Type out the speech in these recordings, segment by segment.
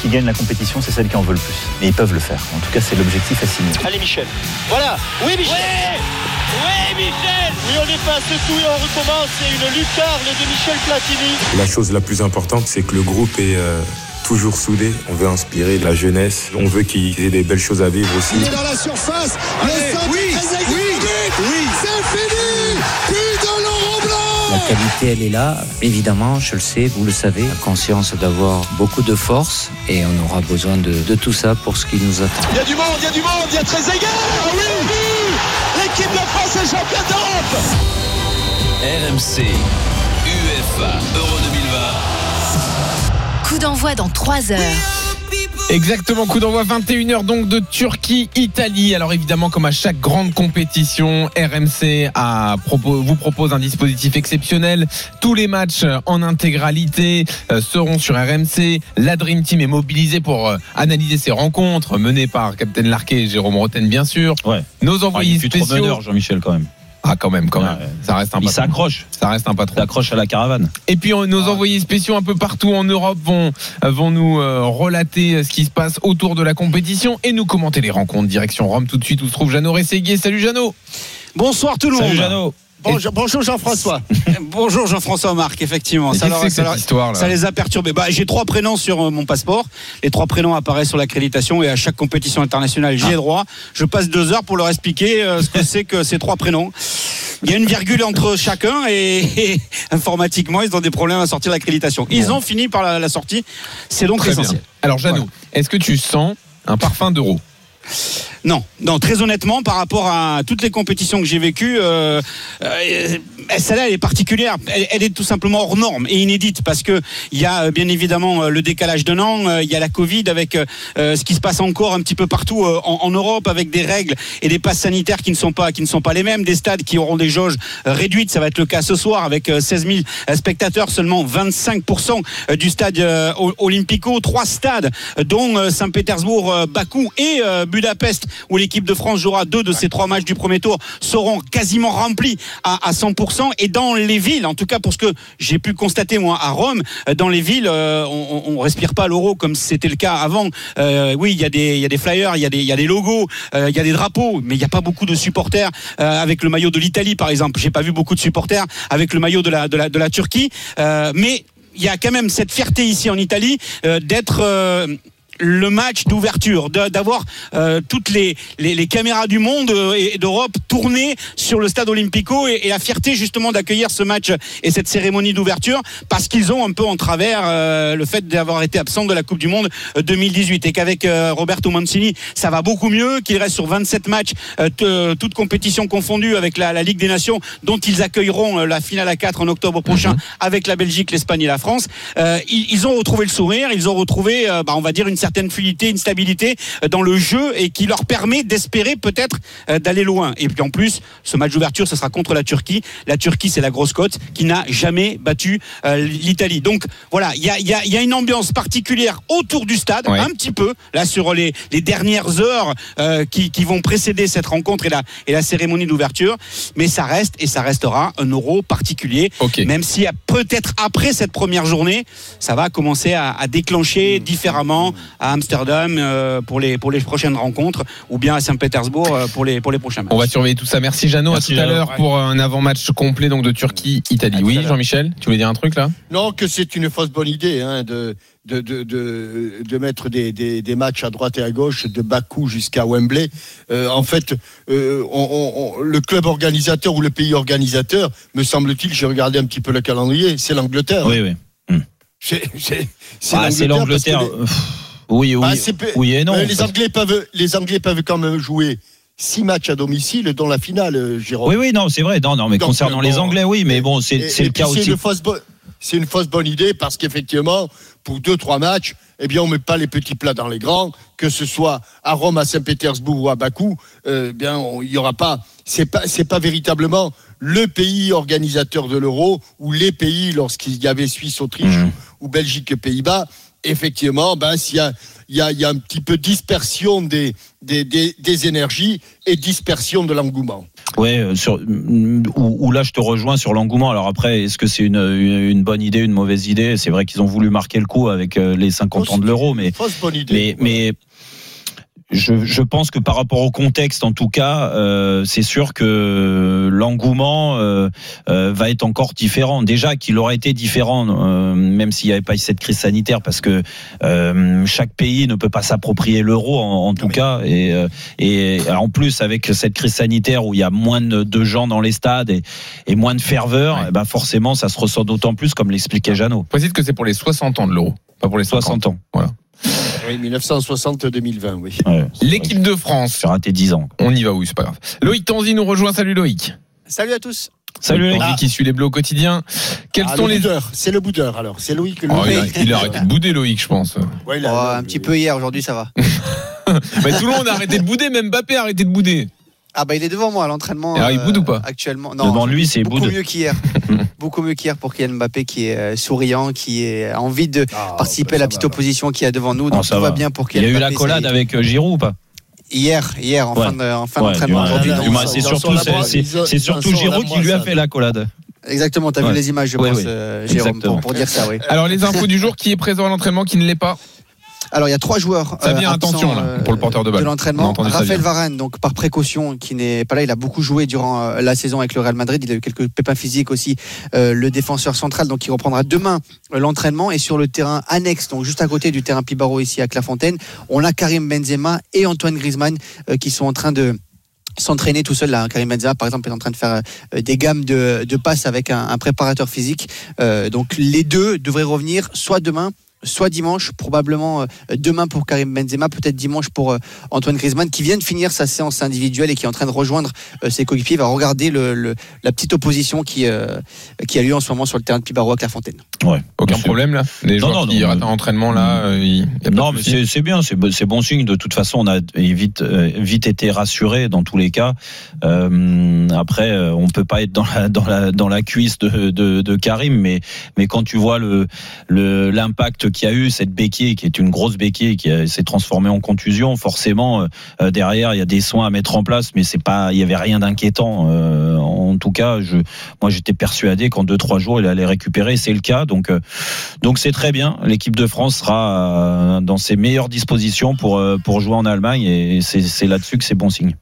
Qui gagne la compétition, c'est celle qui en veut le plus. Et ils peuvent le faire. En tout cas, c'est l'objectif à signer. Allez Michel. Voilà. Oui Michel. Oui, Michel. Oui, on efface tout et on recommence. C'est une lucarne de Michel Platini. La chose la plus importante, c'est que le groupe est euh, toujours soudé. On veut inspirer la jeunesse. On veut qu'ils aient des belles choses à vivre aussi. Il est dans la surface. le centre oui, très oui, oui, c'est fini. La qualité, elle est là. Évidemment, je le sais, vous le savez. La conscience d'avoir beaucoup de force et on aura besoin de, de, tout ça pour ce qui nous attend. Il y a du monde, il y a du monde, il y a très égard. Oui, oui. L'équipe de France est championne d'Europe. RMC, UEFA Euro 2020. Coup d'envoi dans 3 heures. Exactement, coup d'envoi 21h donc de Turquie-Italie. Alors évidemment, comme à chaque grande compétition, RMC a vous propose un dispositif exceptionnel. Tous les matchs en intégralité euh, seront sur RMC. La Dream Team est mobilisée pour euh, analyser ces rencontres, menées par Captain Larquet et Jérôme Roten bien sûr. Ouais. Nos envoyés ah, spéciaux. Jean-Michel quand même. Ah quand même, quand même. Ça reste un Il s'accroche. Ça reste un patron. S'accroche à la caravane. Et puis nos envoyés spéciaux un peu partout en Europe vont, vont nous euh, relater ce qui se passe autour de la compétition et nous commenter les rencontres. Direction Rome tout de suite où se trouve Jeannot Rességuier. Salut Jeannot. Bonsoir tout le monde. Salut Jeannot. Bonjour, bonjour Jean-François. bonjour Jean-François Marc, effectivement. Ça, leur, ça, leur, histoire, ça, les a perturbés. Bah, j'ai trois prénoms sur euh, mon passeport. Les trois prénoms apparaissent sur l'accréditation et à chaque compétition internationale, j'y ai droit. Je passe deux heures pour leur expliquer euh, ce que c'est que ces trois prénoms. Il y a une virgule entre chacun et, et informatiquement, ils ont des problèmes à sortir l'accréditation. Ils bon. ont fini par la, la sortie. C'est donc Très essentiel. Bien. Alors, Jeannot, est-ce que tu sens un parfum d'euro non, non, très honnêtement, par rapport à toutes les compétitions que j'ai vécues, euh, euh, celle-là, elle est particulière. Elle, est tout simplement hors norme et inédite parce que il y a bien évidemment le décalage d'un an, il y a la Covid avec euh, ce qui se passe encore un petit peu partout en, Europe avec des règles et des passes sanitaires qui ne sont pas qui ne sont pas les mêmes, des stades qui auront des jauges réduites. Ça va être le cas ce soir avec 16 000 spectateurs, seulement 25% du stade Olympico, trois stades dont Saint-Pétersbourg, Bakou et Budapest où l'équipe de France jouera deux de ces trois matchs du premier tour seront quasiment remplis à, à 100% et dans les villes, en tout cas pour ce que j'ai pu constater moi à Rome, dans les villes, euh, on, on respire pas l'euro comme c'était le cas avant. Euh, oui, il y a des il y a des flyers, il y a des il y a des logos, euh, il y a des drapeaux, mais il n'y a pas beaucoup de supporters euh, avec le maillot de l'Italie par exemple. J'ai pas vu beaucoup de supporters avec le maillot de la de la de la Turquie, euh, mais il y a quand même cette fierté ici en Italie euh, d'être euh, le match d'ouverture, d'avoir euh, toutes les, les, les, caméras du monde euh, et d'Europe tournées sur le stade Olympico et, et la fierté justement d'accueillir ce match et cette cérémonie d'ouverture parce qu'ils ont un peu en travers euh, le fait d'avoir été absent de la Coupe du Monde 2018 et qu'avec euh, Roberto Mancini ça va beaucoup mieux, qu'il reste sur 27 matchs, euh, toutes compétitions confondues avec la, la, Ligue des Nations dont ils accueilleront euh, la finale à 4 en octobre prochain mm -hmm. avec la Belgique, l'Espagne et la France. Ils, ils, ont retrouvé le sourire, ils ont retrouvé, bah, on va dire, une certaine fluidité, une stabilité dans le jeu et qui leur permet d'espérer peut-être d'aller loin. Et puis en plus, ce match d'ouverture, ce sera contre la Turquie. La Turquie, c'est la grosse cote qui n'a jamais battu euh, l'Italie. Donc voilà, il y a, y, a, y a, une ambiance particulière autour du stade, ouais. un petit peu, là sur les, les dernières heures euh, qui, qui, vont précéder cette rencontre et la, et la cérémonie d'ouverture. Mais ça reste et ça restera un euro particulier. Okay. Même si peut-être après cette première journée, ça va commencer à, à déclencher différemment à Amsterdam euh, pour, les, pour les prochaines rencontres ou bien à Saint-Pétersbourg euh, pour les, pour les prochains matchs. On va surveiller tout ça. Merci Jeannot. À tout à l'heure ouais. pour un avant-match complet donc de Turquie-Italie. Oui, Jean-Michel, tu voulais dire un truc là? Non, que c'est une fausse bonne idée hein, de, de, de, de, de, mettre des, des, des, matchs à droite et à gauche, de Bakou jusqu'à Wembley. Euh, en fait, euh, on, on, le club organisateur ou le pays organisateur, me semble-t-il, j'ai regardé un petit peu le calendrier, c'est l'Angleterre. Oui, oui. C'est ah, l'Angleterre. Oui, oui, bah, oui et non. Euh, les, Anglais peuvent, les Anglais peuvent quand même jouer six matchs à domicile, dont la finale, euh, Jérôme. Oui, oui, non, c'est vrai. Non, non, mais Donc, concernant les Anglais, oui, mais bon, c'est le cas aussi. C'est une fausse bonne idée parce qu'effectivement, pour deux, trois matchs, eh bien, on met pas les petits plats dans les grands, que ce soit à Rome, à Saint-Pétersbourg ou à Bakou, euh, eh bien, il y aura pas, c'est pas, c'est pas véritablement le pays organisateur de l'euro ou les pays lorsqu'il y avait Suisse, Autriche Mhm. ou Belgique, Pays-Bas. Effectivement, ben, s'il y a, il y a, il y a un petit peu dispersion des, des, des, des énergies et dispersion de l'engouement. Ouais, euh, sur, mm, où, où là je te rejoins sur l'engouement. Alors après, est-ce que c'est une, une, bonne idée, une mauvaise idée? C'est vrai qu'ils ont voulu marquer le coup avec euh, les 50 ans de l'euro, mais bonne idée. mais, mais je, je pense que par rapport au contexte, en tout cas, euh, c'est sûr que l'engouement euh, euh, va être encore différent. Déjà qu'il aurait été différent, euh, même s'il n'y avait pas eu cette crise sanitaire, parce que euh, chaque pays ne peut pas s'approprier l'euro, en, en tout cas. Et, euh, et en plus, avec cette crise sanitaire où il y a moins de, de gens dans les stades et, et moins de ferveur, eh ben forcément, ça se ressent d'autant plus, comme l'expliquait Jeannot. Précise que c'est pour les 60 ans de l'euro, pas pour les 50. 60 ans. Voilà. Oui, 1960-2020, oui. Ouais, L'équipe de France, J'ai raté 10 ans. on y va, oui, c'est pas grave. Loïc Tanzi nous rejoint. Salut Loïc. Salut à tous. Salut Loïc Tanzi qui suit les bleus au quotidien. Quels Ah, sont le les. boudeur, c'est le boudeur alors, c'est le Oh, il, a, il a arrêté de bouder, Loïc, je pense. Ouais, il Oh, a- un petit peu hier, aujourd'hui ça va. Mais tout le monde a arrêté de bouder, même Mbappé a arrêté de bouder. Ah bah il est devant moi à l'entraînement. Alors, il boude ou pas? Actuellement, non. Devant lui, c'est beaucoup boude. mieux qu'hier. beaucoup mieux qu'hier pour Kylian Mbappé qui est euh, souriant, qui est, a envie de Ah, participer bah, à la petite va. opposition qu'il y a devant nous. Non, Donc ça tout va. va. bien pour Il y Kylian a eu la collade avec euh, Giroud ou pas? Hier, hier, en Ouais. fin de- en fin Ouais, d'entraînement c'est surtout, c'est- surtout Giroud qui lui a fait la collade. Exactement, t'as Ouais. vu les images, je Ouais, pense, oui. euh, Jérôme, pour dire ça, oui. Alors, les infos du jour, qui est présent à l'entraînement, qui ne l'est pas? Alors il y a trois joueurs. Ça euh, vient, attention, là, euh, pour le porteur de balle. De l'entraînement. Raphaël. Varane, donc par précaution, qui n'est pas là, il a beaucoup joué durant euh, la saison avec le Real Madrid. Il a eu quelques pépins physiques aussi. euh, le défenseur central, donc il reprendra demain euh, l'entraînement et sur le terrain annexe, donc juste à côté du terrain Pibaro ici à Clairefontaine, on a Karim Benzema et Antoine Griezmann euh, qui sont en train de s'entraîner tout seul là. Karim Benzema par exemple est en train de faire euh, des gammes de, de passes avec un, un préparateur physique. Euh, donc les deux devraient revenir soit demain soit dimanche, probablement euh, demain pour Karim Benzema, peut-être dimanche pour euh, Antoine Griezmann, qui vient de finir sa séance individuelle et qui est en train de rejoindre euh, ses coéquipiers. Il va regarder le, le- la petite opposition qui, euh, qui a lieu en ce moment sur le terrain de Pibaro à Clairefontaine. Ouais. Aucun Monsieur. problème, là? Les Non, joueurs non, qui non, ratent un entraînement, là, euh, il y a pas de Non, mais c'est c'est bien, c'est bon, c'est bon signe. De toute façon, on a vite, vite été rassuré dans tous les cas. Euh, après, on peut pas être dans la, dans la, dans la cuisse de, de, de Karim, mais, mais quand tu vois le, le, l'impact qu'il y a eu, cette béquille qui est une grosse béquille qui a- s'est transformée en contusion, forcément, euh, derrière, il y a des soins à mettre en place, mais c'est pas, il y avait rien d'inquiétant. Euh, en tout cas, moi, j'étais persuadé qu'en deux, trois jours, il allait récupérer. C'est le cas. Donc, euh, donc c'est très bien. L'équipe de France sera euh, dans ses meilleures dispositions pour, euh, pour jouer en Allemagne et c'est là-dessus que c'est bon signe.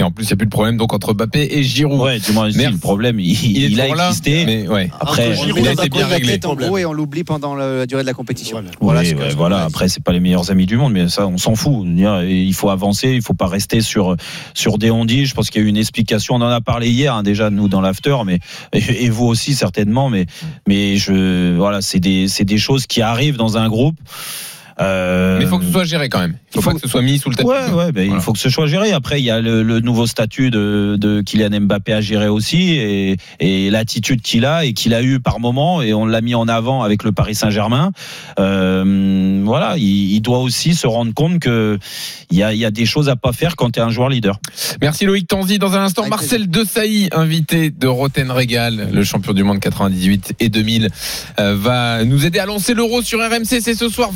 Et en plus, il n'y a plus de problème donc entre Mbappé et Giroud. Ouais, du moins, le problème, il, il il a là, existé. mais ouais. Après, Giroud il a été bien réglé. en gros et on l'oublie pendant le- la durée de la compétition. Voilà. Oui, ce que ouais, voilà. Après, c'est pas les meilleurs amis du monde, mais ça, on s'en fout. Il faut avancer, il faut pas rester sur sur des ondits. Je pense qu'il y a eu une explication. On en a parlé hier, hein, déjà nous dans l'after, mais et, et vous aussi certainement. Mais mais je voilà, c'est des c'est des choses qui arrivent dans un groupe. Euh, Mais il faut que ce soit géré quand même. Il faut, il faut- pas que ce soit mis sous le tapis. Ouais, ouais, ben, Voilà. il faut que ce soit géré. Après, il y a le, le nouveau statut de, de Kylian Mbappé à gérer aussi et, et l'attitude qu'il a et qu'il a eu par moment et on l'a mis en avant avec le Paris Saint-Germain. Euh, voilà, il, il doit aussi se rendre compte que il y a, il y a des choses à pas faire quand tu es un joueur leader. Merci Loïc Tanzi. Dans un instant, Avec Marcel Desailly, invité de Roten Régal, le champion du monde 98 et 2000, euh, va nous aider à lancer l'euro sur RMC. C'est ce soir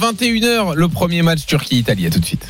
21h, le premier match Turquie-Italie. À tout de suite.